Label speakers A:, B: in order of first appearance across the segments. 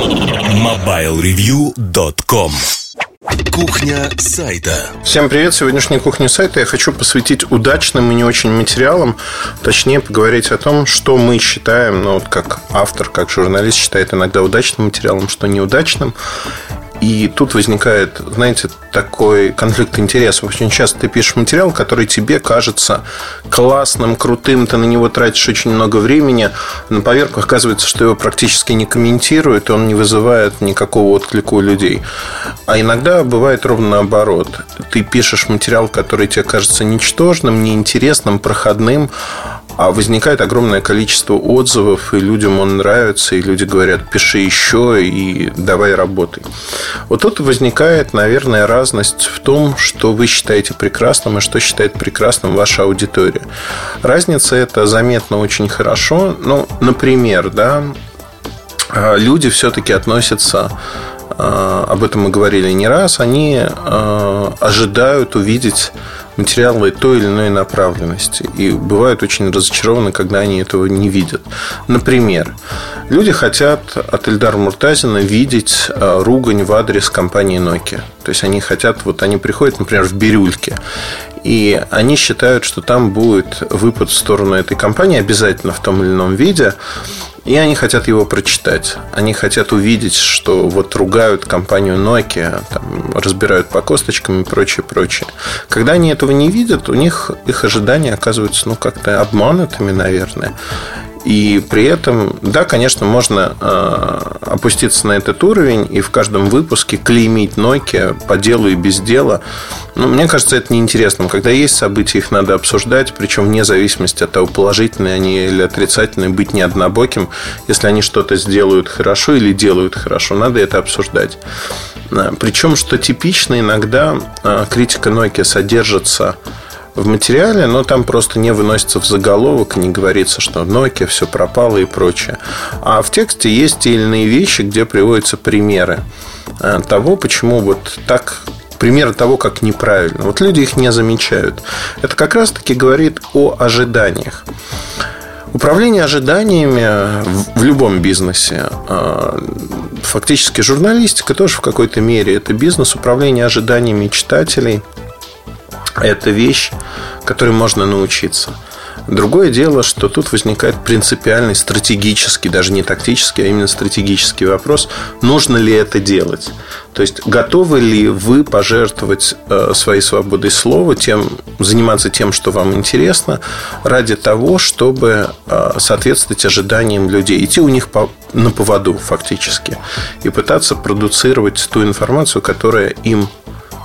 A: MobileReview.com Кухня сайта.
B: Всем привет! Сегодняшней кухне сайта я хочу посвятить удачным и не очень материалам. Точнее, поговорить о том, что мы считаем, ну, вот как автор, как журналист считает иногда удачным материалом, что неудачным. И тут возникает, знаете, такой конфликт интересов. Очень часто ты пишешь материал, который тебе кажется классным, крутым, ты на него тратишь очень много времени. На поверку оказывается, что его практически не комментируют, и он не вызывает никакого отклика у людей. А иногда бывает ровно наоборот. Ты пишешь материал, который тебе кажется ничтожным, неинтересным, проходным, а возникает огромное количество отзывов, и людям он нравится, и люди говорят, пиши еще и давай работай. Вот тут возникает, наверное, разность в том, что вы считаете прекрасным и что считает прекрасным ваша аудитория. Разница это заметно очень хорошо. Ну, например, да, а, люди все-таки относятся а, об этом мы говорили не раз, они а, ожидают увидеть материалы той или иной направленности. И бывают очень разочарованы, когда они этого не видят. Например, люди хотят от Эльдара Муртазина видеть э, ругань в адрес компании Nokia. То есть они хотят, вот они приходят, например, в Бирюльке, и они считают, что там будет выпад в сторону этой компании обязательно в том или ином виде. И они хотят его прочитать. Они хотят увидеть, что вот ругают компанию Nokia, там, разбирают по косточкам и прочее, прочее. Когда они этого не видят, у них их ожидания оказываются ну, как-то обманутыми, наверное. И при этом, да, конечно, можно э, опуститься на этот уровень и в каждом выпуске клеймить Nokia по делу и без дела. Но мне кажется, это неинтересным. Когда есть события, их надо обсуждать, причем вне зависимости от того, положительные они или отрицательные, быть не однобоким. Если они что-то сделают хорошо или делают хорошо, надо это обсуждать. Э, причем, что типично, иногда э, критика Nokia содержится в материале, но там просто не выносится в заголовок, не говорится, что Nokia все пропало и прочее. А в тексте есть те или иные вещи, где приводятся примеры э, того, почему вот так примеры того, как неправильно. Вот люди их не замечают. Это как раз-таки говорит о ожиданиях. Управление ожиданиями в любом бизнесе, э, фактически журналистика тоже в какой-то мере, это бизнес управления ожиданиями читателей – это вещь, которой можно научиться. Другое дело, что тут возникает принципиальный стратегический, даже не тактический, а именно стратегический вопрос, нужно ли это делать. То есть, готовы ли вы пожертвовать э, своей свободой слова, тем, заниматься тем, что вам интересно, ради того, чтобы э, соответствовать ожиданиям людей, идти у них по, на поводу фактически, и пытаться продуцировать ту информацию, которая им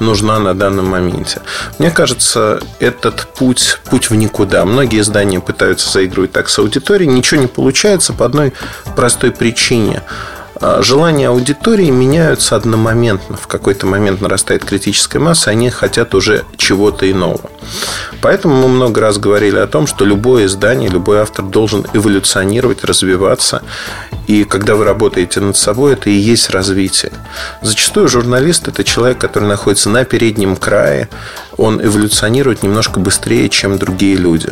B: нужна на данном моменте. Мне кажется, этот путь, путь в никуда. Многие издания пытаются заигрывать так с аудиторией. Ничего не получается по одной простой причине – а, желания аудитории меняются одномоментно. В какой-то момент нарастает критическая масса, они хотят уже чего-то иного. Поэтому мы много раз говорили о том, что любое издание, любой автор должен эволюционировать, развиваться. И когда вы работаете над собой, это и есть развитие. Зачастую журналист – это человек, который находится на переднем крае. Он эволюционирует немножко быстрее, чем другие люди.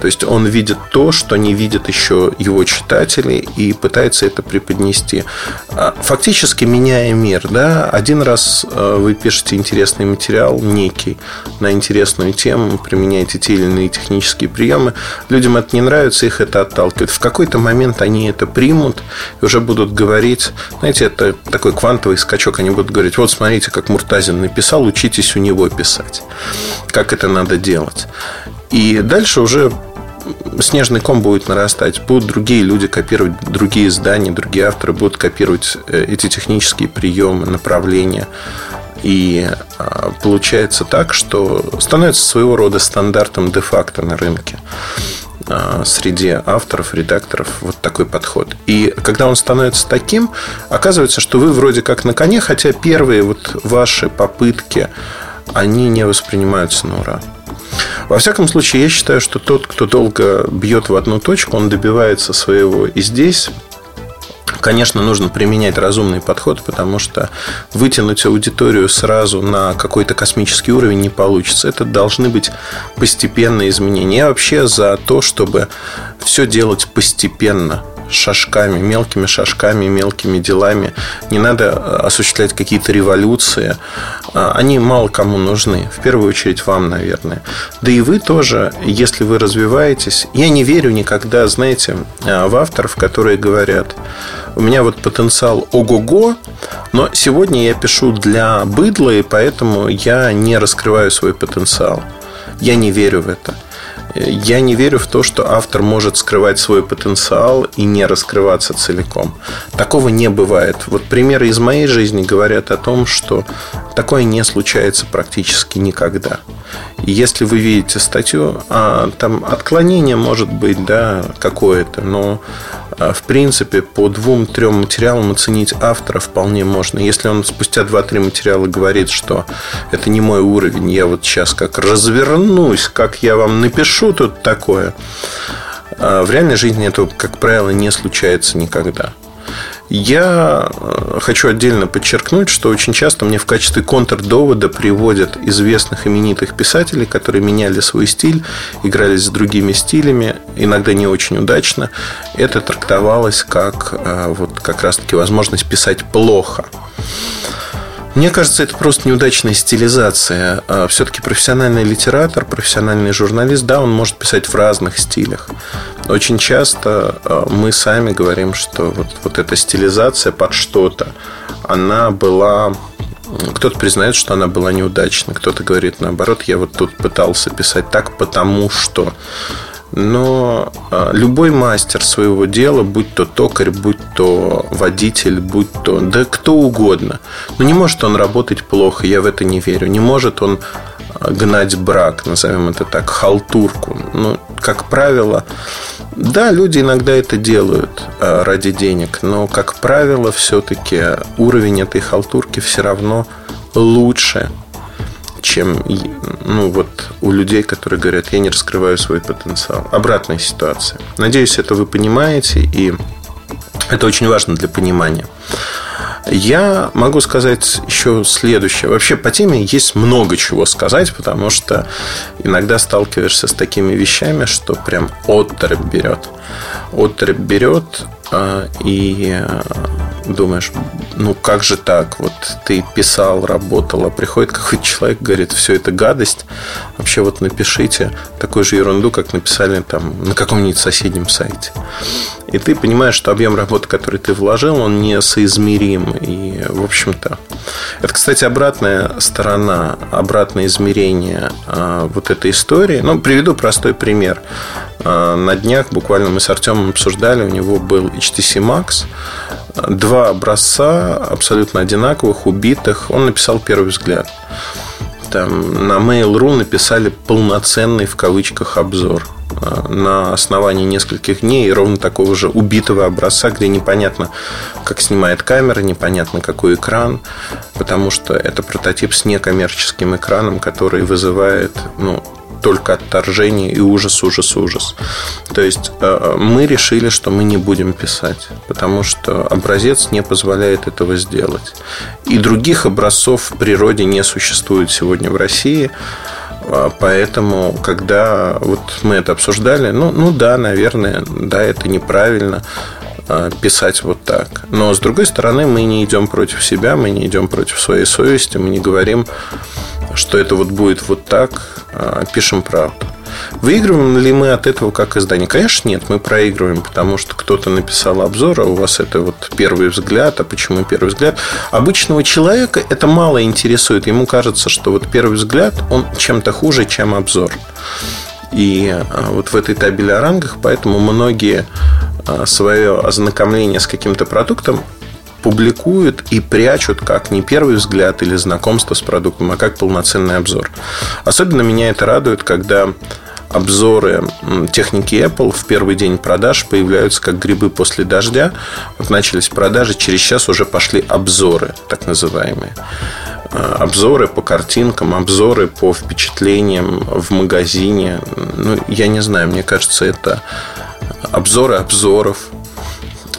B: То есть он видит то, что не видят еще его читатели и пытается это преподнести. А, фактически меняя мир. Да? Один раз э, вы пишете интересный материал, некий, на интересную тему, применяете те или иные технические приемы. Людям это не нравится, их это отталкивает. В какой-то момент они это примут и уже будут говорить, знаете, это такой квантовый скачок, они будут говорить, вот смотрите, как Муртазин написал, учитесь у него писать. Как это надо делать. И дальше уже снежный ком будет нарастать. Будут другие люди копировать другие издания, другие авторы будут копировать э, эти технические приемы, направления. И а, получается так, что становится своего рода стандартом де-факто на рынке среди авторов, редакторов вот такой подход. И когда он становится таким, оказывается, что вы вроде как на коне, хотя первые вот ваши попытки, они не воспринимаются на ура. Во всяком случае, я считаю, что тот, кто долго бьет в одну точку, он добивается своего и здесь. Конечно, нужно применять разумный подход, потому что вытянуть аудиторию сразу на какой-то космический уровень не получится. Это должны быть постепенные изменения. Я вообще за то, чтобы все делать постепенно шажками, мелкими шажками, мелкими делами. Не надо осуществлять какие-то революции. А, они мало кому нужны. В первую очередь вам, наверное. Да и вы тоже, если вы развиваетесь. Я не верю никогда, знаете, в авторов, которые говорят, у меня вот потенциал ого-го, но сегодня я пишу для быдла, и поэтому я не раскрываю свой потенциал. Я не верю в это. Я не верю в то, что автор может скрывать свой потенциал и не раскрываться целиком. Такого не бывает. Вот примеры из моей жизни говорят о том, что такое не случается практически никогда. И если вы видите статью, а, там отклонение может быть да, какое-то, но в принципе, по двум-трем материалам оценить автора вполне можно. Если он спустя два-три материала говорит, что это не мой уровень, я вот сейчас как развернусь, как я вам напишу тут такое, а, в реальной жизни этого, как правило, не случается никогда. Я э, хочу отдельно подчеркнуть, что очень часто мне в качестве контрдовода приводят известных именитых писателей, которые меняли свой стиль, играли с другими стилями, иногда не очень удачно. Это трактовалось как э, вот как раз-таки возможность писать плохо. Мне кажется, это просто неудачная стилизация. А Все-таки профессиональный литератор, профессиональный журналист, да, он может писать в разных стилях. Очень часто а, мы сами говорим, что вот, вот эта стилизация под что-то, она была кто-то признает, что она была неудачной, кто-то говорит наоборот, я вот тут пытался писать так, потому что но а, любой мастер своего дела, будь то токарь, будь то водитель, будь то да кто угодно, но не может он работать плохо, я в это не верю. Не может он а, гнать брак, назовем это так, халтурку. Ну, как правило, да, люди иногда это делают а, ради денег, но, как правило, все-таки уровень этой халтурки все равно лучше, чем ну, вот у людей, которые говорят, я не раскрываю свой потенциал. Обратная ситуация. Надеюсь, это вы понимаете, и это очень важно для понимания. Я могу сказать еще следующее. Вообще по теме есть много чего сказать, потому что иногда сталкиваешься с такими вещами, что прям отрыв берет. Отрыв берет, а, и э, думаешь, ну как же так? Вот ты писал, работал, а приходит какой-то человек, говорит, все это гадость. Вообще вот напишите такую же ерунду, как написали там на каком-нибудь соседнем сайте. И ты понимаешь, что объем работы, который ты вложил, он несоизмерим. И, в общем-то, это, кстати, обратная сторона, обратное измерение а, вот этой истории. Ну, приведу простой пример. А, на днях буквально мы с Артемом обсуждали, у него был HTC Max, два образца абсолютно одинаковых, убитых. Он написал первый взгляд. Там на Mail.ru написали полноценный в кавычках обзор а, на основании нескольких дней ровно такого же убитого образца, где непонятно, как снимает камера, непонятно, какой экран, потому что это прототип с некоммерческим экраном, который вызывает ну, только отторжение и ужас, ужас, ужас. То есть э, мы решили, что мы не будем писать, потому что образец не позволяет этого сделать. И других образцов в природе не существует сегодня в России. А, поэтому, когда вот мы это обсуждали, ну, ну да, наверное, да, это неправильно а, писать вот так. Но с другой стороны, мы не идем против себя, мы не идем против своей совести, мы не говорим, что это вот будет вот так, а, пишем правду. Выигрываем ли мы от этого как издание? Конечно, нет, мы проигрываем, потому что кто-то написал обзор, а у вас это вот первый взгляд. А почему первый взгляд? Обычного человека это мало интересует. Ему кажется, что вот первый взгляд, он чем-то хуже, чем обзор. И а, вот в этой табеле о рангах, поэтому многие а, свое ознакомление с каким-то продуктом публикуют и прячут как не первый взгляд или знакомство с продуктом, а как полноценный обзор. Особенно меня это радует, когда обзоры техники Apple в первый день продаж появляются как грибы после дождя. Вот начались продажи, через час уже пошли обзоры, так называемые. А, обзоры по картинкам, обзоры по впечатлениям в магазине. Ну, я не знаю, мне кажется, это обзоры обзоров.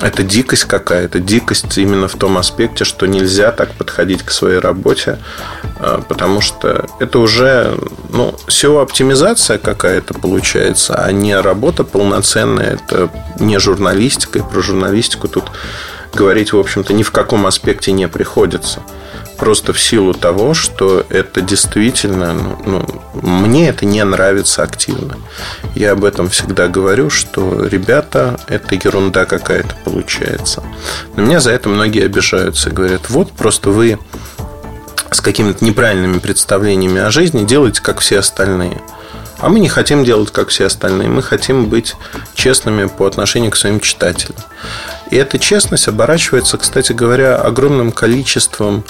B: Это дикость какая-то. Дикость именно в том аспекте, что нельзя так подходить к своей работе, а, потому что это уже ну, SEO-оптимизация какая-то получается, а не работа полноценная. Это не журналистика, и про журналистику тут говорить, в общем-то, ни в каком аспекте не приходится просто в силу того, что это действительно, ну, ну, мне это не нравится активно. Я об этом всегда говорю, что ребята, это ерунда какая-то получается. На меня за это многие обижаются говорят, вот просто вы с какими-то неправильными представлениями о жизни делаете, как все остальные. А мы не хотим делать, как все остальные. Мы хотим быть честными по отношению к своим читателям. И эта честность оборачивается, кстати говоря, огромным количеством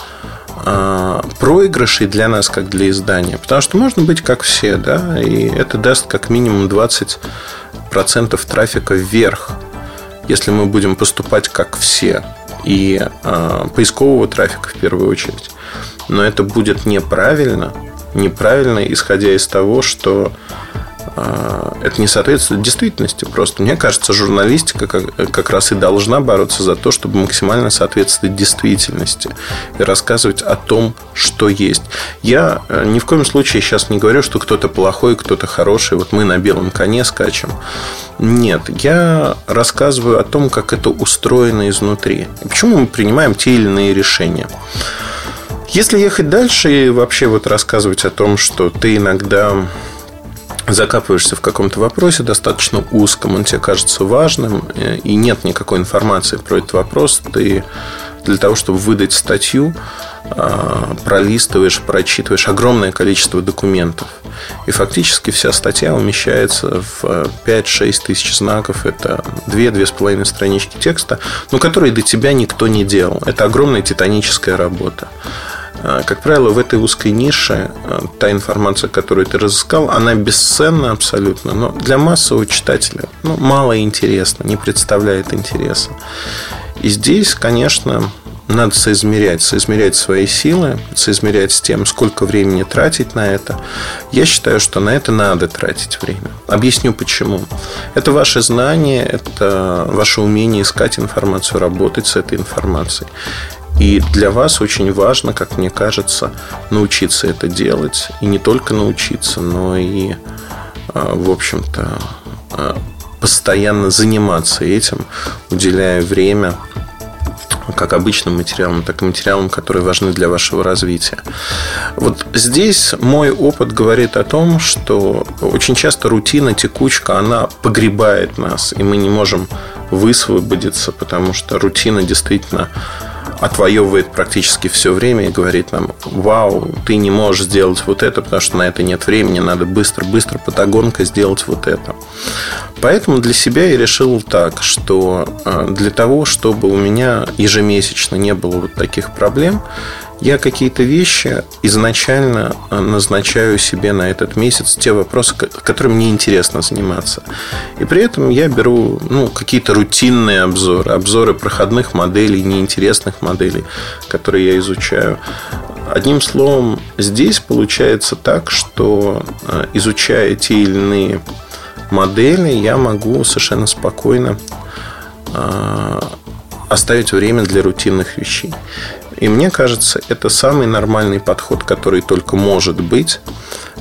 B: а, проигрышей для нас, как для издания. Потому что можно быть как все, да, и это даст как минимум 20% трафика вверх, если мы будем поступать как все. И э, поискового трафика в первую очередь. Но это будет неправильно, неправильно, исходя из того, что а, это не соответствует действительности просто. Мне кажется, журналистика как, как раз и должна бороться за то, чтобы максимально соответствовать действительности и рассказывать о том, что есть. Я э, ни в коем случае сейчас не говорю, что кто-то плохой, кто-то хороший, вот мы на белом коне скачем. Нет, я рассказываю о том, как это устроено изнутри. И почему мы принимаем те или иные решения. Если ехать дальше и вообще вот рассказывать о том, что ты иногда закапываешься в каком-то вопросе достаточно узком, он тебе кажется важным, э, и нет никакой информации про этот вопрос, ты для того, чтобы выдать статью, а, пролистываешь, прочитываешь огромное количество документов. И фактически вся статья умещается в 5-6 тысяч знаков. Это 2-2,5 странички текста, но которые до тебя никто не делал. Это огромная титаническая работа. А, как правило, в этой узкой нише а, та информация, которую ты разыскал, она бесценна абсолютно, но для массового читателя ну, мало интересно, не представляет интереса. И здесь, конечно, надо соизмерять, соизмерять свои силы, соизмерять с тем, сколько времени тратить на это. Я считаю, что на это надо тратить время. Объясню почему. Это ваше знание, это ваше умение искать информацию, работать с этой информацией. И для вас очень важно, как мне кажется, научиться это делать. И не только научиться, но и, а, в общем-то, а, постоянно заниматься этим, уделяя время как обычным материалам, так и материалам, которые важны для вашего развития. Вот здесь мой опыт говорит о том, что очень часто рутина, текучка, она погребает нас, и мы не можем высвободиться, потому что рутина действительно отвоевывает практически все время и говорит нам, вау, ты не можешь сделать вот это, потому что на это нет времени, надо быстро-быстро патагонка сделать вот это. Поэтому для себя я решил так, что э, для того, чтобы у меня ежемесячно не было вот таких проблем, я какие-то вещи изначально э, назначаю себе на этот месяц те вопросы, которыми мне интересно заниматься. И при этом я беру ну, какие-то рутинные обзоры, обзоры проходных моделей, неинтересных моделей, которые я изучаю. Одним словом, здесь получается так, что э, изучая те или иные модели, я могу совершенно спокойно э, оставить время для рутинных вещей. И мне кажется, это самый нормальный подход, который только может быть,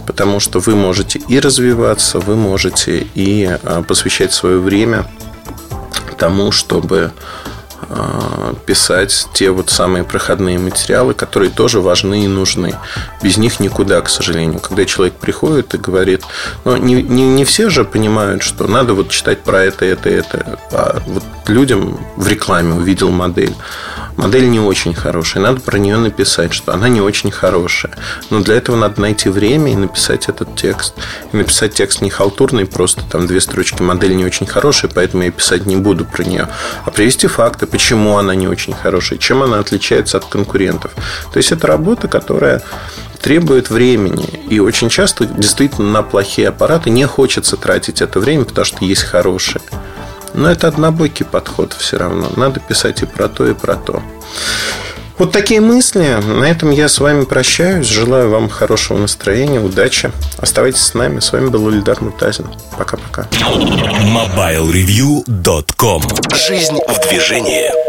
B: потому что вы можете и развиваться, вы можете и а, посвящать свое время тому, чтобы а, писать те вот самые проходные материалы, которые тоже важны и нужны. Без них никуда, к сожалению. Когда человек приходит и говорит, ну, не, не, не все же понимают, что надо вот читать про это, это, это. А вот людям в рекламе увидел модель модель не очень хорошая, надо про нее написать, что она не очень хорошая. Но для этого надо найти время и написать этот текст. И написать текст не халтурный, просто там две строчки, модель не очень хорошая, поэтому я писать не буду про нее. А привести факты, почему она не очень хорошая, чем она отличается от конкурентов. То есть это работа, которая требует времени. И очень часто действительно на плохие аппараты не хочется тратить это время, потому что есть хорошие. Но это однобокий подход все равно. Надо писать и про то, и про то. Вот такие мысли. На этом я с вами прощаюсь. Желаю вам хорошего настроения, удачи. Оставайтесь с нами. С вами был Ильдар Мутазин. Пока-пока.
A: MobileReview.com Жизнь в движении.